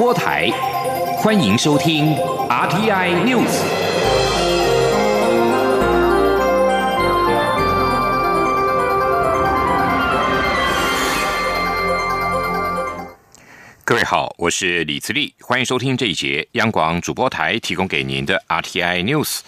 播台，欢迎收听 RTI News。各位好，我是李自立，欢迎收听这一节央广主播台提供给您的 RTI News。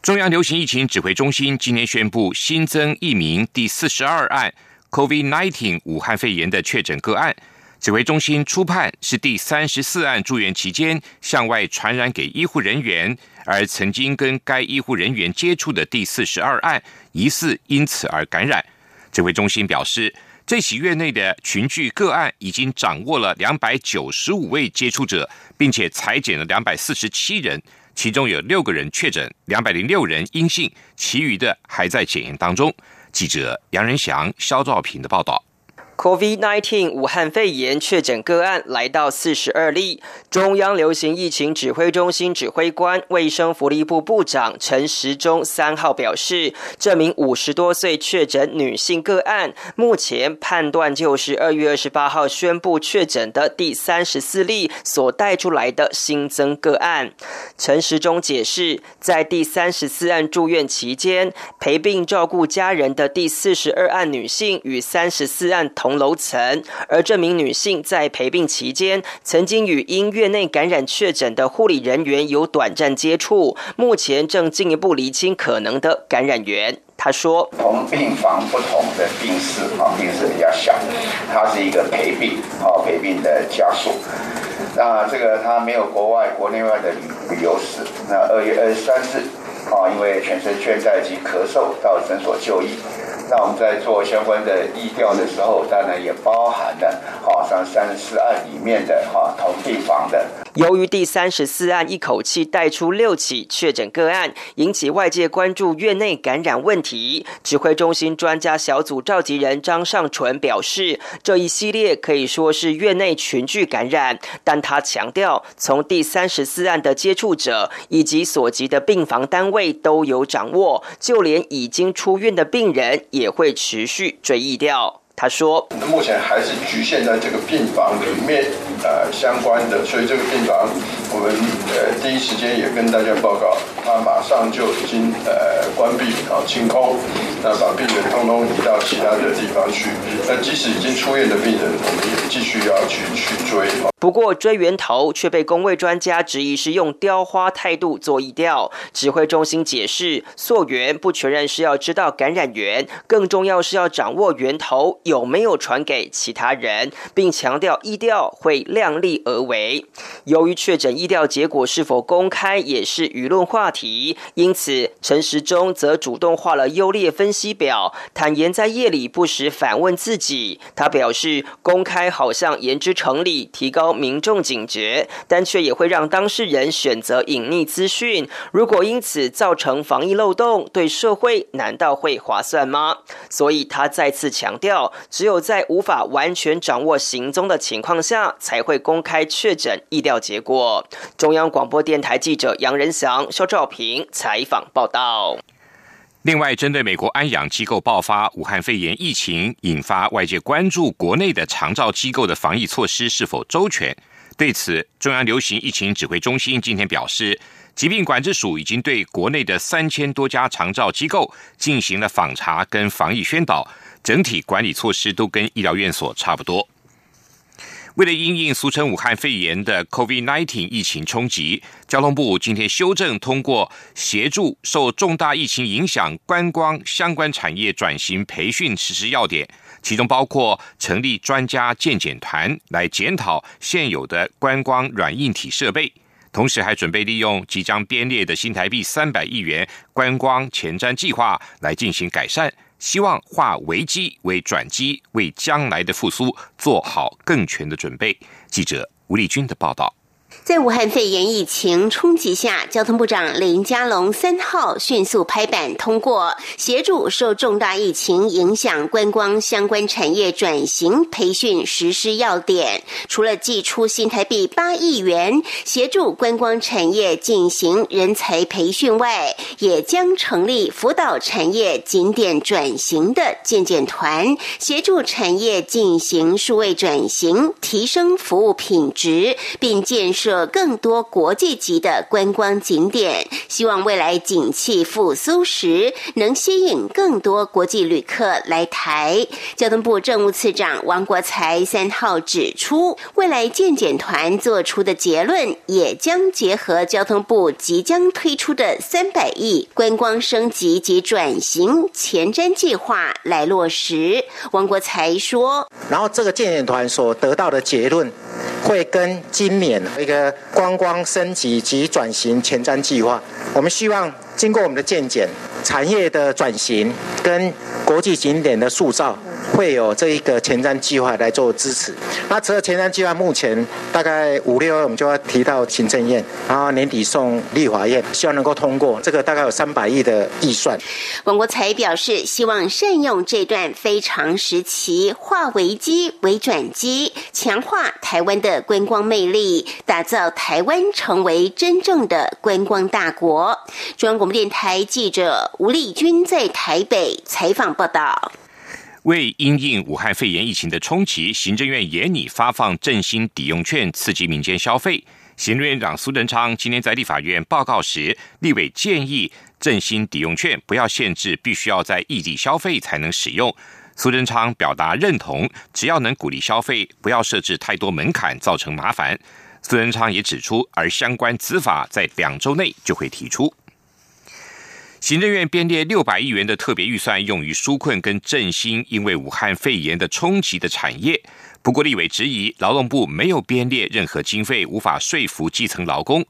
中央流行疫情指挥中心今天宣布新增一名第四十二案 COVID-19 武汉肺炎的确诊个案。指挥中心初判是第三十四案住院期间向外传染给医护人员，而曾经跟该医护人员接触的第四十二案疑似因此而感染。指挥中心表示，这起院内的群聚个案已经掌握了两百九十五位接触者，并且裁减了两百四十七人，其中有六个人确诊，两百零六人阴性，其余的还在检验当中。记者杨仁祥、肖兆平的报道。COVID-19 武汉肺炎确诊个案来到四十二例。中央流行疫情指挥中心指挥官、卫生福利部部长陈时中三号表示，这名五十多岁确诊女性个案，目前判断就是二月二十八号宣布确诊的第三十四例所带出来的新增个案。陈时中解释，在第三十四案住院期间陪病照顾家人的第四十二案女性与三十四案同。楼层，而这名女性在陪病期间，曾经与因院内感染确诊的护理人员有短暂接触，目前正进一步厘清可能的感染源。他说：“同病房不同的病室，啊，病室比较小，他是一个陪病，啊，陪病的家属。那这个他没有国外、国内外的旅旅游史。那二月二十三日，啊，因为全身倦怠及咳嗽到诊所就医。”那我们在做相关的议调的时候，当然也包含了哈像三十四二里面的哈同病房的。由于第三十四案一口气带出六起确诊个案，引起外界关注院内感染问题。指挥中心专家小组召集人张尚淳表示，这一系列可以说是院内群聚感染，但他强调，从第三十四案的接触者以及所及的病房单位都有掌握，就连已经出院的病人也会持续追忆掉。他说：“目前还是局限在这个病房里面，呃，相关的，所以这个病房，我们呃第一时间也跟大家报告，他马上就已经呃关闭啊清空，那把病人通通移到其他的地方去。那即使已经出院的病人，我们也继续要去去追。不过追源头却被工位专家质疑是用雕花态度做疫调。指挥中心解释，溯源不全然是要知道感染源，更重要是要掌握源头。”有没有传给其他人，并强调医调会量力而为。由于确诊意调结果是否公开也是舆论话题，因此陈时中则主动画了优劣分析表，坦言在夜里不时反问自己。他表示，公开好像言之成理，提高民众警觉，但却也会让当事人选择隐匿资讯。如果因此造成防疫漏洞，对社会难道会划算吗？所以他再次强调。只有在无法完全掌握行踪的情况下，才会公开确诊意调结果。中央广播电台记者杨仁祥、肖兆平采访报道。另外，针对美国安养机构爆发武汉肺炎疫情，引发外界关注国内的长照机构的防疫措施是否周全。对此，中央流行疫情指挥中心今天表示，疾病管制署已经对国内的三千多家长照机构进行了访查跟防疫宣导。整体管理措施都跟医疗院所差不多。为了因应俗称武汉肺炎的 COVID-19 疫情冲击，交通部今天修正通过协助受重大疫情影响观光相关产业转型培训实施要点，其中包括成立专家鉴检团来检讨现有的观光软硬体设备，同时还准备利用即将编列的新台币三百亿元观光前瞻计划来进行改善。希望化危机为转机，为将来的复苏做好更全的准备。记者吴立军的报道。在武汉肺炎疫情冲击下，交通部长林佳龙三号迅速拍板通过，协助受重大疫情影响观光相关产业转型培训实施要点。除了寄出新台币八亿元协助观光产业进行人才培训外，也将成立辅导产业景点转型的建建团，协助产业进行数位转型，提升服务品质，并建设。设更多国际级的观光景点，希望未来景气复苏时，能吸引更多国际旅客来台。交通部政务次长王国才三号指出，未来建检团做出的结论，也将结合交通部即将推出的三百亿观光升级及转型前瞻计划来落实。王国才说：“然后这个建检团所得到的结论。”会跟今年一个观光升级及转型前瞻计划，我们希望经过我们的见检，产业的转型跟国际景点的塑造。会有这一个前瞻计划来做支持。那除了前瞻计划，目前大概五六月我们就要提到行政院，然后年底送立法院，希望能够通过。这个大概有三百亿的预算。王国才表示，希望善用这段非常时期，化危机为转机，强化台湾的观光魅力，打造台湾成为真正的观光大国。中央广播电台记者吴丽君在台北采访报道。为因应武汉肺炎疫情的冲击，行政院严拟发放振兴抵用券，刺激民间消费。行政院长苏贞昌今天在立法院报告时，立委建议振兴抵用券不要限制，必须要在异地消费才能使用。苏贞昌表达认同，只要能鼓励消费，不要设置太多门槛，造成麻烦。苏贞昌也指出，而相关执法在两周内就会提出。行政院编列六百亿元的特别预算，用于纾困跟振兴因为武汉肺炎的冲击的产业。不过，立委质疑劳动部没有编列任何经费，无法说服基层劳工。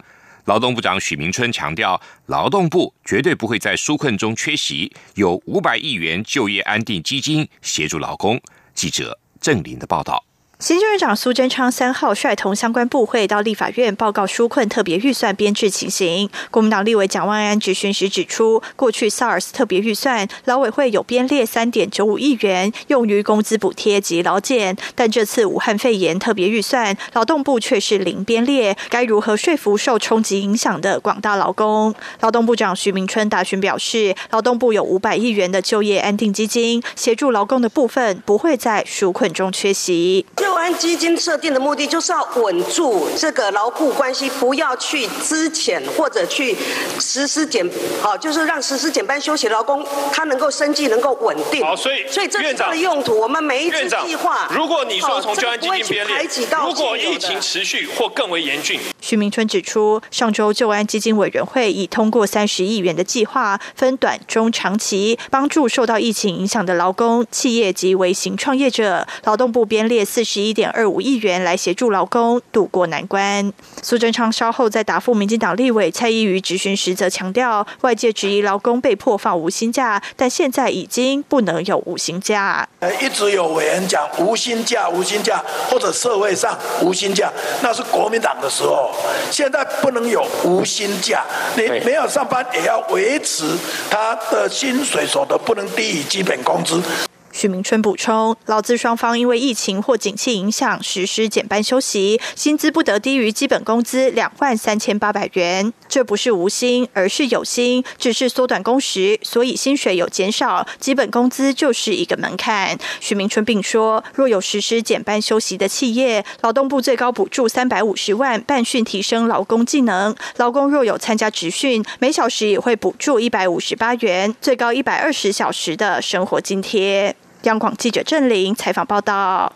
劳动部长许明春强调，劳动部绝对不会在纾困中缺席，有五百亿元就业安定基金协助劳工。记者郑林的报道。行政院长苏贞昌三号率同相关部会到立法院报告纾困特别预算编制情形。国民党立委蒋万安质询时指出，过去 SARS 特别预算劳委会有编列三点九五亿元用于工资补贴及劳健，但这次武汉肺炎特别预算劳动部却是零编列，该如何说服受冲击影响的广大劳工？劳动部长徐明春答询表示，劳动部有五百亿元的就业安定基金，协助劳工的部分不会在纾困中缺席。救安基金设定的目的就是要稳住这个牢固关系，不要去资遣或者去实施减，好，就是让实施减班休息劳工他能够生计能够稳定。好，所以所以这是它的用途。我们每一次计划，如果你说从救安基金编列，如果疫情持续或更为严峻，徐明春指出，上周救安基金委员会已通过三十亿元的计划，分短、中、长期帮助受到疫情影响的劳工、企业及微型创业者。劳动部编列四十。一点二五亿元来协助劳工渡过难关。苏贞昌稍后在答复民进党立委蔡依瑜质询时，则强调，外界质疑劳工被迫放无薪假，但现在已经不能有无薪假。呃，一直有委员讲无薪假、无薪假，或者社会上无薪假，那是国民党的时候。现在不能有无薪假，你没有上班也要维持他的薪水所得不能低于基本工资。许明春补充，劳资双方因为疫情或景气影响实施减班休息，薪资不得低于基本工资两万三千八百元。这不是无薪，而是有薪，只是缩短工时，所以薪水有减少，基本工资就是一个门槛。许明春并说，若有实施减班休息的企业，劳动部最高补助三百五十万办训提升劳工技能；劳工若有参加职训，每小时也会补助一百五十八元，最高一百二十小时的生活津贴。央广记者郑玲采访报道：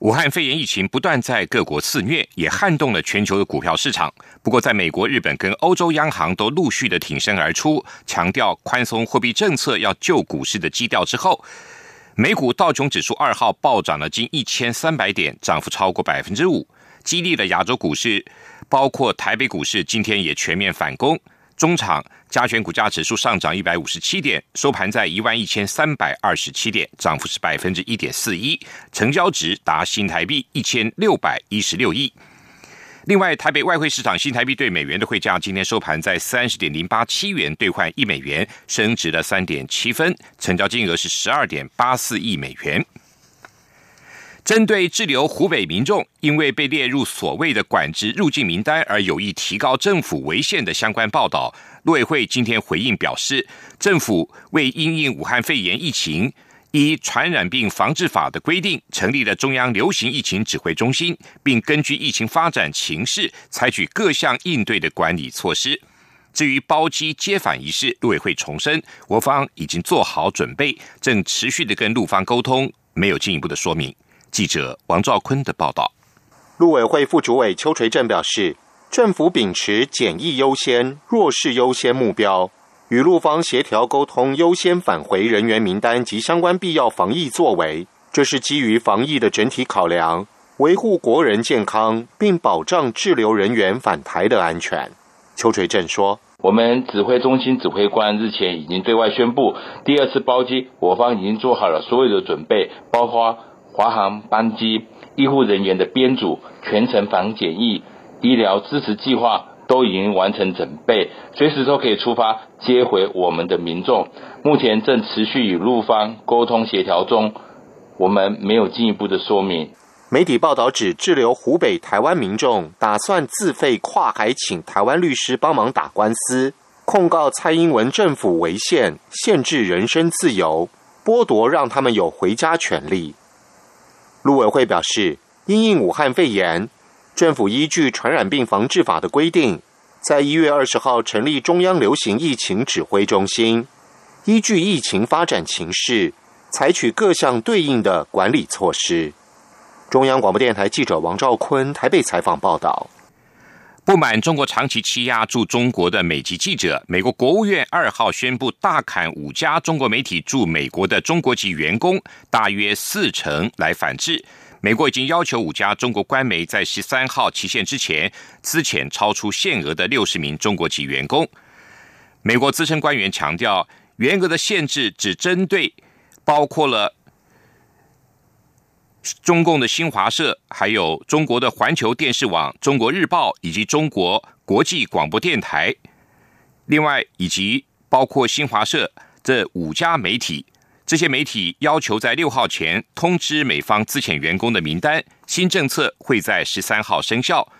武汉肺炎疫情不断在各国肆虐，也撼动了全球的股票市场。不过，在美国、日本跟欧洲央行都陆续的挺身而出，强调宽松货币政策要救股市的基调之后，美股道琼指数二号暴涨了近一千三百点，涨幅超过百分之五，激励了亚洲股市，包括台北股市今天也全面反攻。中场加权股价指数上涨一百五十七点，收盘在一万一千三百二十七点，涨幅是百分之一点四一，成交值达新台币一千六百一十六亿。另外，台北外汇市场新台币对美元的汇价今天收盘在三十点零八七元兑换一美元，升值了三点七分，成交金额是十二点八四亿美元。针对滞留湖北民众因为被列入所谓的管制入境名单而有意提高政府违宪的相关报道，陆委会今天回应表示，政府为因应武汉肺炎疫情。依传染病防治法的规定，成立了中央流行疫情指挥中心，并根据疫情发展情势，采取各项应对的管理措施。至于包机接返一事，陆委会重申，我方已经做好准备，正持续的跟陆方沟通，没有进一步的说明。记者王兆坤的报道。陆委会副主委邱垂正表示，政府秉持简易优先、弱势优先目标。与陆方协调沟通，优先返回人员名单及相关必要防疫作为，这是基于防疫的整体考量，维护国人健康，并保障滞留人员返台的安全。邱垂正说：“我们指挥中心指挥官日前已经对外宣布，第二次包机，我方已经做好了所有的准备，包括华航班机、医护人员的编组、全程防检疫、医疗支持计划。”都已经完成准备，随时都可以出发接回我们的民众。目前正持续与陆方沟通协调中，我们没有进一步的说明。媒体报道指，滞留湖北台湾民众打算自费跨海请台湾律师帮忙打官司，控告蔡英文政府违宪，限制人身自由，剥夺让他们有回家权利。陆委会表示，因应武汉肺炎。政府依据《传染病防治法》的规定，在一月二十号成立中央流行疫情指挥中心，依据疫情发展情势，采取各项对应的管理措施。中央广播电台记者王兆坤台北采访报道。不满中国长期欺压驻中国的美籍记者，美国国务院二号宣布大砍五家中国媒体驻美国的中国籍员工，大约四成来反制。美国已经要求五家中国官媒在十三号期限之前资遣超出限额的六十名中国籍员工。美国资深官员强调，严格的限制只针对包括了中共的新华社、还有中国的环球电视网、中国日报以及中国国际广播电台，另外以及包括新华社这五家媒体。这些媒体要求在六号前通知美方资遣员工的名单。新政策会在十三号生效，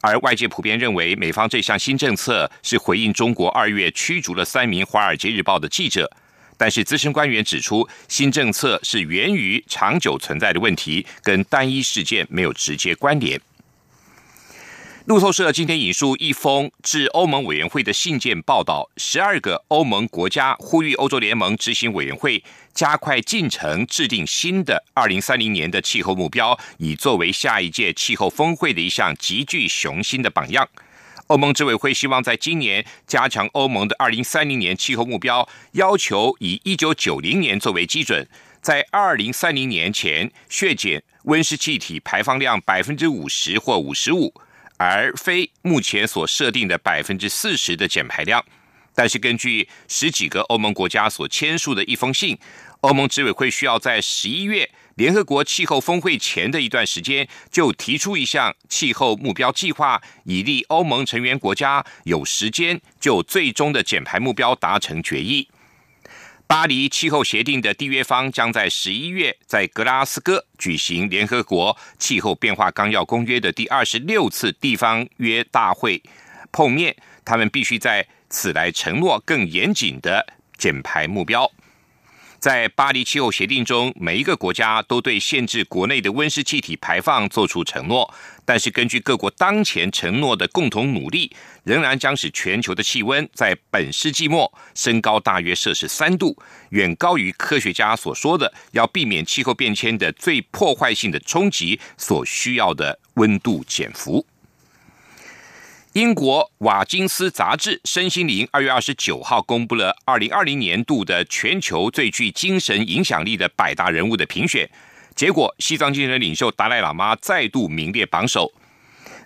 而外界普遍认为美方这项新政策是回应中国二月驱逐了三名《华尔街日报》的记者。但是资深官员指出，新政策是源于长久存在的问题，跟单一事件没有直接关联。路透社今天引述一封致欧盟委员会的信件报道，十二个欧盟国家呼吁欧洲联盟执行委员会加快进程，制定新的二零三零年的气候目标，以作为下一届气候峰会的一项极具雄心的榜样。欧盟执委会希望在今年加强欧盟的二零三零年气候目标，要求以一九九零年作为基准，在二零三零年前削减温室气体排放量百分之五十或五十五。而非目前所设定的百分之四十的减排量，但是根据十几个欧盟国家所签署的一封信，欧盟执委会需要在十一月联合国气候峰会前的一段时间，就提出一项气候目标计划，以利欧盟成员国家有时间就最终的减排目标达成决议。巴黎气候协定的缔约方将在十一月在格拉斯哥举行联合国气候变化纲要公约的第二十六次地方约大会碰面，他们必须在此来承诺更严谨的减排目标。在巴黎气候协定中，每一个国家都对限制国内的温室气体排放做出承诺，但是根据各国当前承诺的共同努力，仍然将使全球的气温在本世纪末升高大约摄氏三度，远高于科学家所说的要避免气候变迁的最破坏性的冲击所需要的温度减幅。英国瓦金斯杂志《身心灵》二月二十九号公布了二零二零年度的全球最具精神影响力的百大人物的评选结果，西藏精神领袖达赖喇嘛再度名列榜首。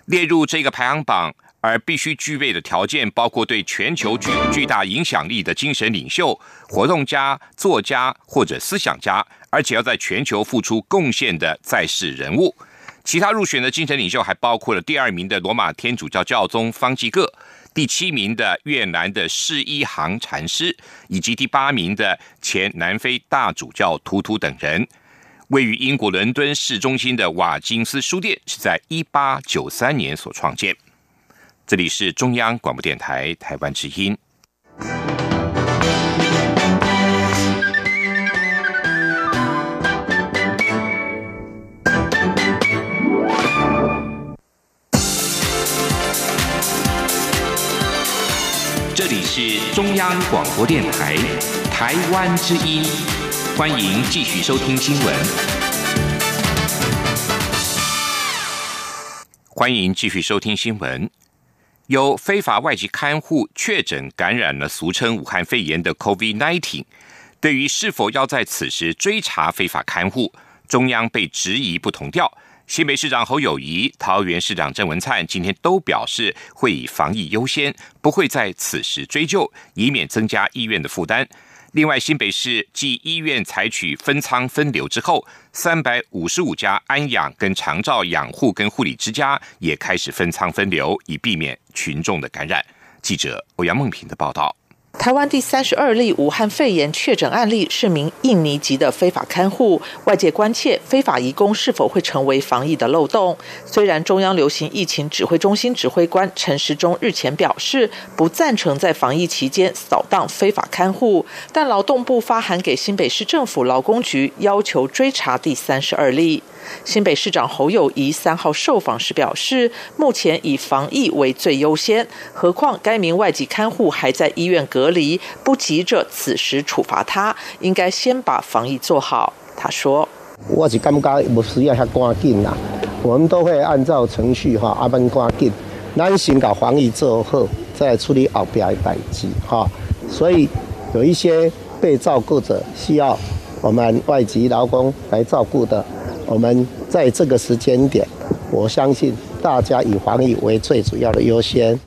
列入这个排行榜而必须具备的条件，包括对全球具有巨大影响力的精神领袖、活动家、作家或者思想家，而且要在全球付出贡献的在世人物。其他入选的精神领袖还包括了第二名的罗马天主教教宗方济各。第七名的越南的释一行禅师，以及第八名的前南非大主教图图等人，位于英国伦敦市中心的瓦金斯书店是在一八九三年所创建。这里是中央广播电台台湾之音。是中央广播电台台湾之音，欢迎继续收听新闻。欢迎继续收听新闻。有非法外籍看护确诊感染了俗称武汉肺炎的 COVID-19，对于是否要在此时追查非法看护，中央被质疑不同调。新北市长侯友谊、桃园市长郑文灿今天都表示会以防疫优先，不会在此时追究，以免增加医院的负担。另外，新北市继医院采取分仓分流之后，三百五十五家安养跟长照养护跟护理之家也开始分仓分流，以避免群众的感染。记者欧阳梦平的报道。台湾第三十二例武汉肺炎确诊案例是名印尼籍的非法看护，外界关切非法移工是否会成为防疫的漏洞。虽然中央流行疫情指挥中心指挥官陈时中日前表示不赞成在防疫期间扫荡非法看护，但劳动部发函给新北市政府劳工局，要求追查第三十二例。新北市长侯友谊三号受访时表示，目前以防疫为最优先，何况该名外籍看护还在医院隔离，不急着此时处罚他，应该先把防疫做好。他说：“我是感觉不需要遐赶紧啦，我们都会按照程序哈，阿慢赶紧，咱先搞防疫做好，再处理后边的代志哈。所以有一些被照顾者需要我们外籍劳工来照顾的。”我们在这个时间点，我相信大家以防疫为最主要的优先。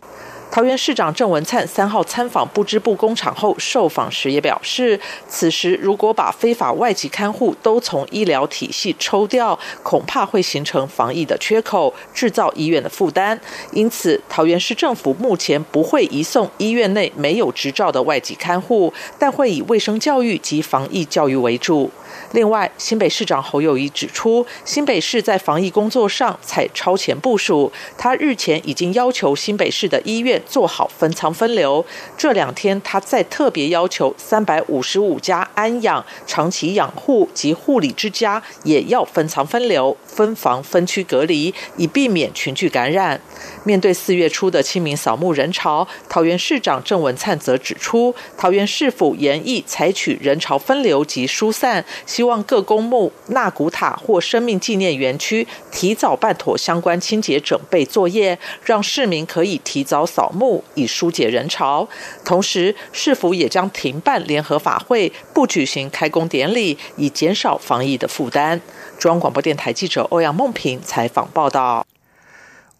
桃园市长郑文灿三号参访不织布工厂后受访时也表示，此时如果把非法外籍看护都从医疗体系抽掉，恐怕会形成防疫的缺口，制造医院的负担。因此，桃园市政府目前不会移送医院内没有执照的外籍看护，但会以卫生教育及防疫教育为主。另外，新北市长侯友谊指出，新北市在防疫工作上采超前部署。他日前已经要求新北市的医院做好分仓分流。这两天，他再特别要求三百五十五家安养、长期养护及护理之家也要分仓分流、分房分区隔离，以避免群聚感染。面对四月初的清明扫墓人潮，桃园市长郑文灿则指出，桃园市府严议采取人潮分流及疏散。希望各公墓、纳古塔或生命纪念园区提早办妥相关清洁准备作业，让市民可以提早扫墓，以疏解人潮。同时，市府也将停办联合法会，不举行开工典礼，以减少防疫的负担。中央广播电台记者欧阳梦平采访报道。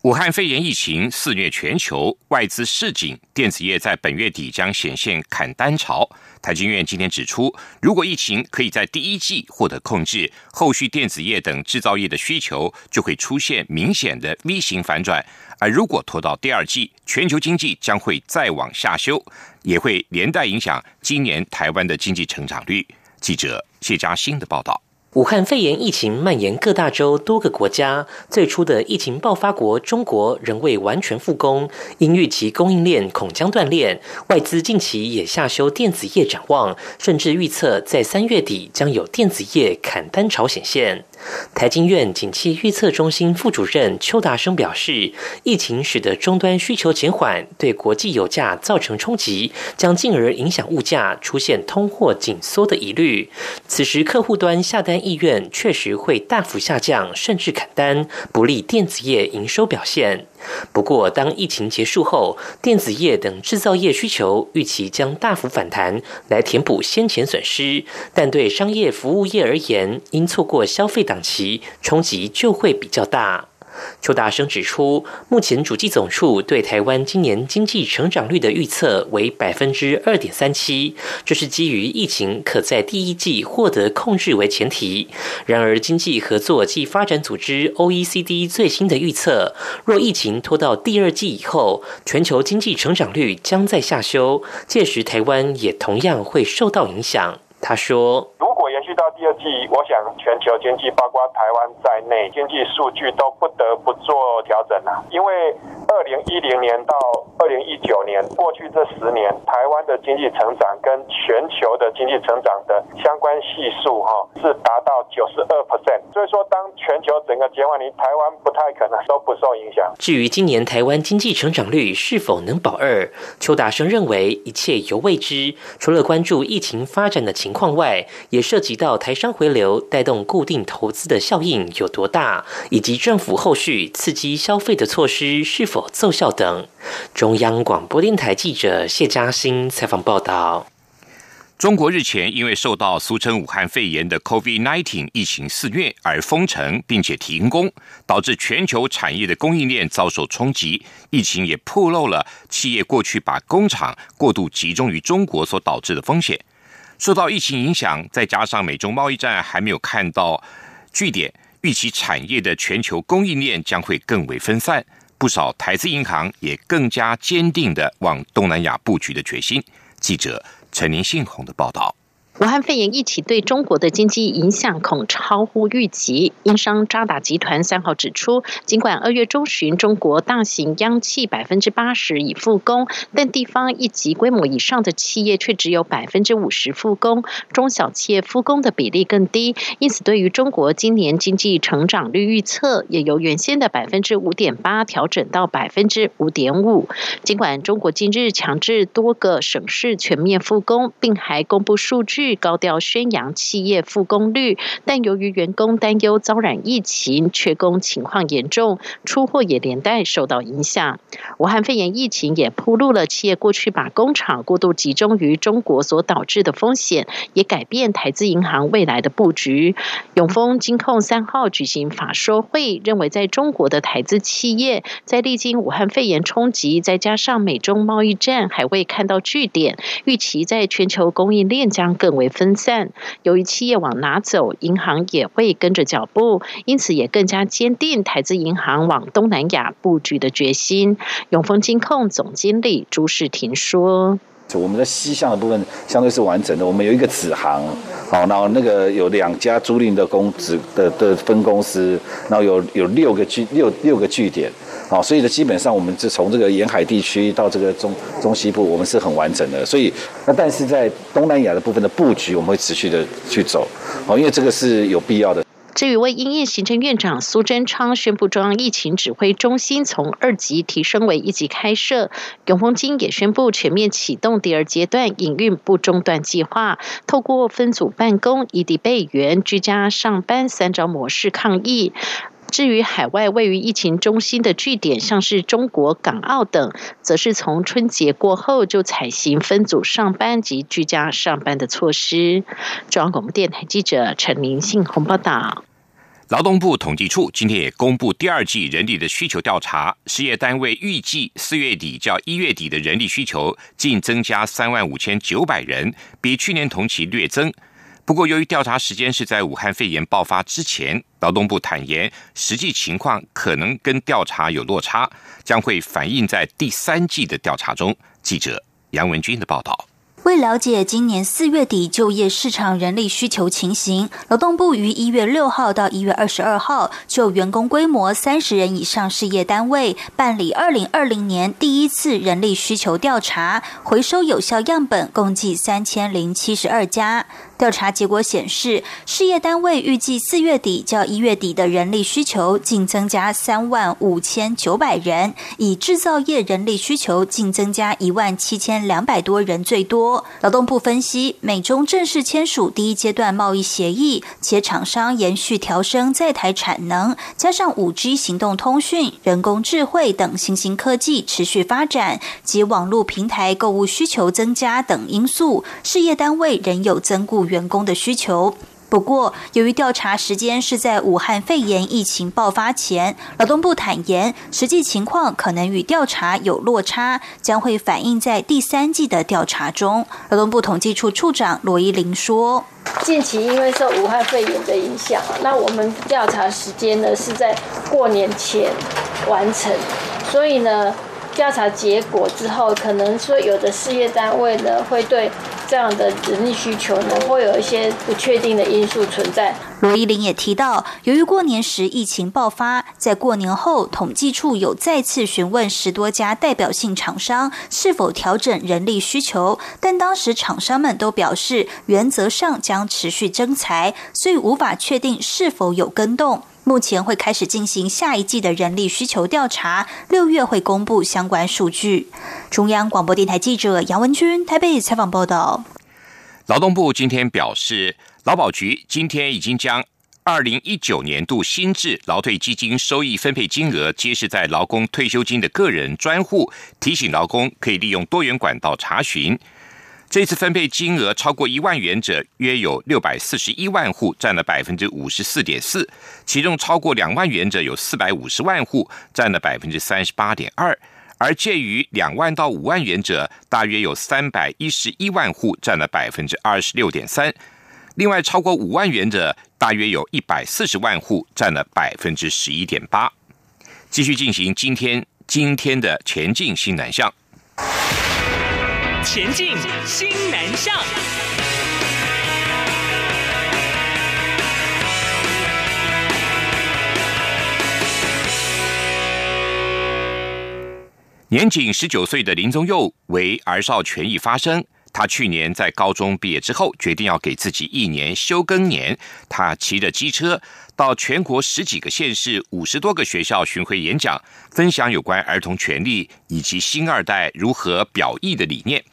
武汉肺炎疫情肆虐全球，外资市井电子业在本月底将显现砍单潮。台经院今天指出，如果疫情可以在第一季获得控制，后续电子业等制造业的需求就会出现明显的 V 型反转；而如果拖到第二季，全球经济将会再往下修，也会连带影响今年台湾的经济成长率。记者谢嘉欣的报道。武汉肺炎疫情蔓延各大洲多个国家，最初的疫情爆发国中国仍未完全复工，因预期供应链恐将断裂，外资近期也下修电子业展望，甚至预测在三月底将有电子业砍单潮显现。台经院景气预测中心副主任邱达生表示，疫情使得终端需求减缓，对国际油价造成冲击，将进而影响物价，出现通货紧缩的疑虑。此时客户端下单意愿确实会大幅下降，甚至砍单，不利电子业营收表现。不过，当疫情结束后，电子业等制造业需求预期将大幅反弹，来填补先前损失。但对商业服务业而言，因错过消费档期，冲击就会比较大。邱大生指出，目前主计总处对台湾今年经济成长率的预测为百分之二点三七，这是基于疫情可在第一季获得控制为前提。然而，经济合作暨发展组织 （OECD） 最新的预测，若疫情拖到第二季以后，全球经济成长率将在下修，届时台湾也同样会受到影响。他说。到第二季，我想全球经济，包括台湾在内，经济数据都不得不做调整了。因为二零一零年到二零一九年，过去这十年，台湾的经济成长跟全球的经济成长的相关系数，哈，是达到九十二 percent。所以说，当全球整个减缓，你台湾不太可能都不受影响。至于今年台湾经济成长率是否能保二，邱大生认为一切犹未知。除了关注疫情发展的情况外，也涉及。到台商回流带动固定投资的效应有多大，以及政府后续刺激消费的措施是否奏效等。中中央广播电台记者谢嘉欣采访报道。中国日前因为受到俗称武汉肺炎的 COVID-19 疫情肆虐而封城，并且停工，导致全球产业的供应链遭受冲击。疫情也暴露了企业过去把工厂过度集中于中国所导致的风险。受到疫情影响，再加上美中贸易战还没有看到据点，预期产业的全球供应链将会更为分散。不少台资银行也更加坚定的往东南亚布局的决心。记者陈林信宏的报道。武汉肺炎疫情对中国的经济影响恐超乎预期。英商渣打集团三号指出，尽管二月中旬中国大型央企百分之八十已复工，但地方一级规模以上的企业却只有百分之五十复工，中小企业复工的比例更低。因此，对于中国今年经济成长率预测，也由原先的百分之五点八调整到百分之五点五。尽管中国今日强制多个省市全面复工，并还公布数据。高调宣扬企业复工率，但由于员工担忧遭染疫情，缺工情况严重，出货也连带受到影响。武汉肺炎疫情也铺露了企业过去把工厂过度集中于中国所导致的风险，也改变台资银行未来的布局。永丰金控三号举行法说会，认为在中国的台资企业，在历经武汉肺炎冲击，再加上美中贸易战还未看到据点，预期在全球供应链将更。为分散，由于企业往哪走，银行也会跟着脚步，因此也更加坚定台资银行往东南亚布局的决心。永丰金控总经理朱世廷说：“我们的西向的部分相对是完整的，我们有一个子行，好，然后那个有两家租赁的公子的的分公司，然后有有六个据六六个据点。”好，所以呢，基本上我们是从这个沿海地区到这个中中西部，我们是很完整的。所以，那但是在东南亚的部分的布局，我们会持续的去走。好，因为这个是有必要的。至于为英印行政院长苏贞昌宣布中央疫情指挥中心从二级提升为一级开设，永丰金也宣布全面启动第二阶段营运不中断计划，透过分组办公、异地备援、居家上班三招模式抗疫。至于海外位于疫情中心的据点，像是中国、港澳等，则是从春节过后就采行分组上班及居家上班的措施。中央广播电台记者陈明信鸿报道。劳动部统计处今天也公布第二季人力的需求调查，事业单位预计四月底较一月底的人力需求净增加三万五千九百人，比去年同期略增。不过，由于调查时间是在武汉肺炎爆发之前，劳动部坦言，实际情况可能跟调查有落差，将会反映在第三季的调查中。记者杨文军的报道。为了解今年四月底就业市场人力需求情形，劳动部于一月六号到一月二十二号就员工规模三十人以上事业单位办理二零二零年第一次人力需求调查，回收有效样本共计三千零七十二家。调查结果显示，事业单位预计四月底较一月底的人力需求净增加三万五千九百人，以制造业人力需求净增加一万七千两百多人最多。劳动部分析，美中正式签署第一阶段贸易协议，且厂商延续调升在台产能，加上五 G 行动通讯、人工智慧等新兴科技持续发展及网络平台购物需求增加等因素，事业单位仍有增雇。员工的需求。不过，由于调查时间是在武汉肺炎疫情爆发前，劳动部坦言，实际情况可能与调查有落差，将会反映在第三季的调查中。劳动部统计处处长罗依玲说：“近期因为受武汉肺炎的影响，那我们调查时间呢是在过年前完成，所以呢。”调查结果之后，可能说有的事业单位呢，会对这样的人力需求呢，会有一些不确定的因素存在。罗依林也提到，由于过年时疫情爆发，在过年后统计处有再次询问十多家代表性厂商是否调整人力需求，但当时厂商们都表示原则上将持续增财，所以无法确定是否有跟动。目前会开始进行下一季的人力需求调查，六月会公布相关数据。中央广播电台记者杨文君台北采访报道。劳动部今天表示，劳保局今天已经将二零一九年度新制劳退基金收益分配金额揭示在劳工退休金的个人专户，提醒劳工可以利用多元管道查询。这次分配金额超过一万元者，约有六百四十一万户，占了百分之五十四点四；其中超过两万元者有四百五十万户，占了百分之三十八点二；而介于两万到五万元者，大约有三百一十一万户，占了百分之二十六点三。另外，超过五万元者，大约有一百四十万户，占了百分之十一点八。继续进行今天今天的前进新南向。前进新南向。年仅十九岁的林宗佑为儿少权益发声。他去年在高中毕业之后，决定要给自己一年休耕年。他骑着机车到全国十几个县市、五十多个学校巡回演讲，分享有关儿童权利以及新二代如何表意的理念。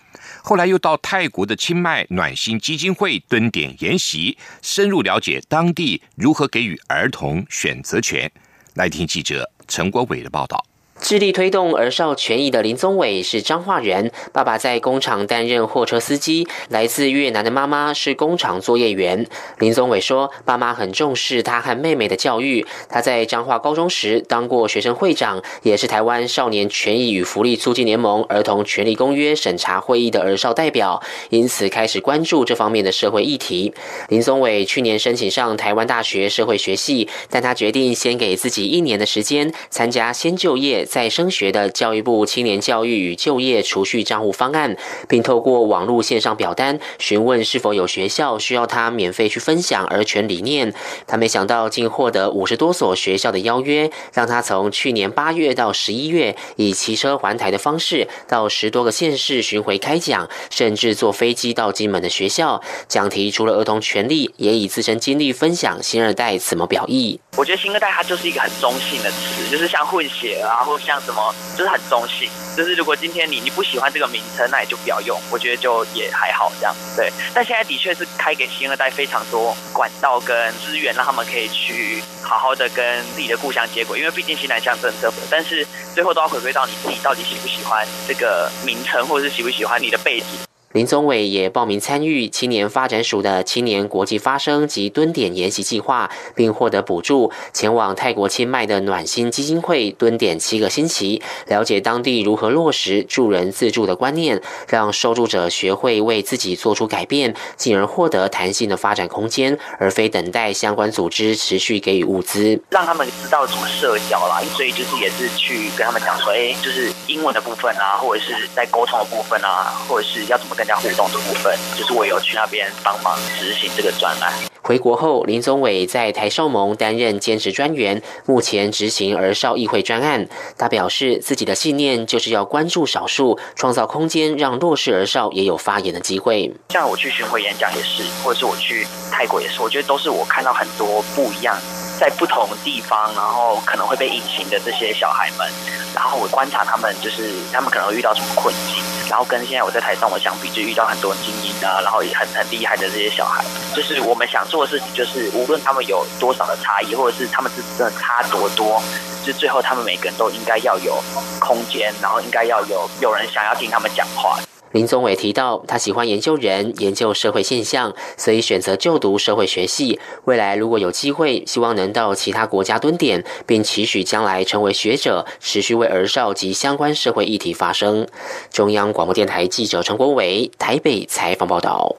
后来又到泰国的清迈暖心基金会蹲点研习，深入了解当地如何给予儿童选择权。来听记者陈国伟的报道。致力推动儿少权益的林宗伟是彰化人，爸爸在工厂担任货车司机，来自越南的妈妈是工厂作业员。林宗伟说，爸妈很重视他和妹妹的教育。他在彰化高中时当过学生会长，也是台湾少年权益与福利促进联盟儿童权利公约审查会议的儿少代表，因此开始关注这方面的社会议题。林宗伟去年申请上台湾大学社会学系，但他决定先给自己一年的时间参加先就业。再升学的教育部青年教育与就业储蓄账户方案，并透过网络线上表单询问是否有学校需要他免费去分享儿权理念。他没想到竟获得五十多所学校的邀约，让他从去年八月到十一月，以骑车环台的方式到十多个县市巡回开讲，甚至坐飞机到金门的学校讲题。除了儿童权利，也以自身经历分享新二代怎么表意。我觉得新二代它就是一个很中性的词，就是像混血啊，或像什么，就是很中性。就是如果今天你你不喜欢这个名称，那也就不要用。我觉得就也还好这样。对，但现在的确是开给新二代非常多管道跟资源，让他们可以去好好的跟自己的故乡接轨。因为毕竟新南向政策，但是最后都要回归到你自己到底喜不喜欢这个名称，或者是喜不喜欢你的背景。林宗伟也报名参与青年发展署的青年国际发声及蹲点研习计划，并获得补助，前往泰国清迈的暖心基金会蹲点七个星期，了解当地如何落实助人自助的观念，让受助者学会为自己做出改变，进而获得弹性的发展空间，而非等待相关组织持续给予物资，让他们知道怎么社交啦。所以就是也是去跟他们讲说，哎，就是英文的部分啊，或者是在沟通的部分啊，或者是要怎么。更加互动的部分，就是我有去那边帮忙执行这个专案。回国后，林宗伟在台少盟担任兼职专员，目前执行儿少议会专案。他表示，自己的信念就是要关注少数，创造空间，让弱势儿少也有发言的机会。像我去巡回演讲也是，或者是我去泰国也是，我觉得都是我看到很多不一样。在不同地方，然后可能会被隐形的这些小孩们，然后我观察他们，就是他们可能会遇到什么困境，然后跟现在我在台上我相比，就遇到很多精英啊，然后也很很厉害的这些小孩，就是我们想做的事情，就是无论他们有多少的差异，或者是他们是真的差多多，就最后他们每个人都应该要有空间，然后应该要有有人想要听他们讲话。林宗伟提到，他喜欢研究人、研究社会现象，所以选择就读社会学系。未来如果有机会，希望能到其他国家蹲点，并期许将来成为学者，持续为儿少及相关社会议题发声。中央广播电台记者陈国伟台北采访报道。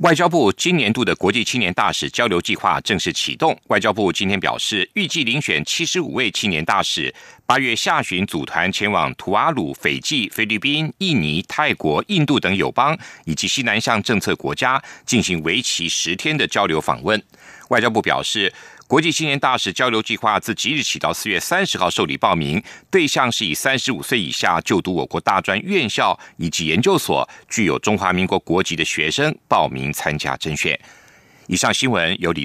外交部今年度的国际青年大使交流计划正式启动。外交部今天表示，预计遴选七十五位青年大使，八月下旬组团前往图阿鲁、斐济、菲律宾、印尼、泰国、印度等友邦以及西南向政策国家，进行为期十天的交流访问。外交部表示。国际青年大使交流计划自即日起到四月三十号受理报名，对象是以三十五岁以下就读我国大专院校以及研究所、具有中华民国国籍的学生报名参加甄选。以上新闻由李。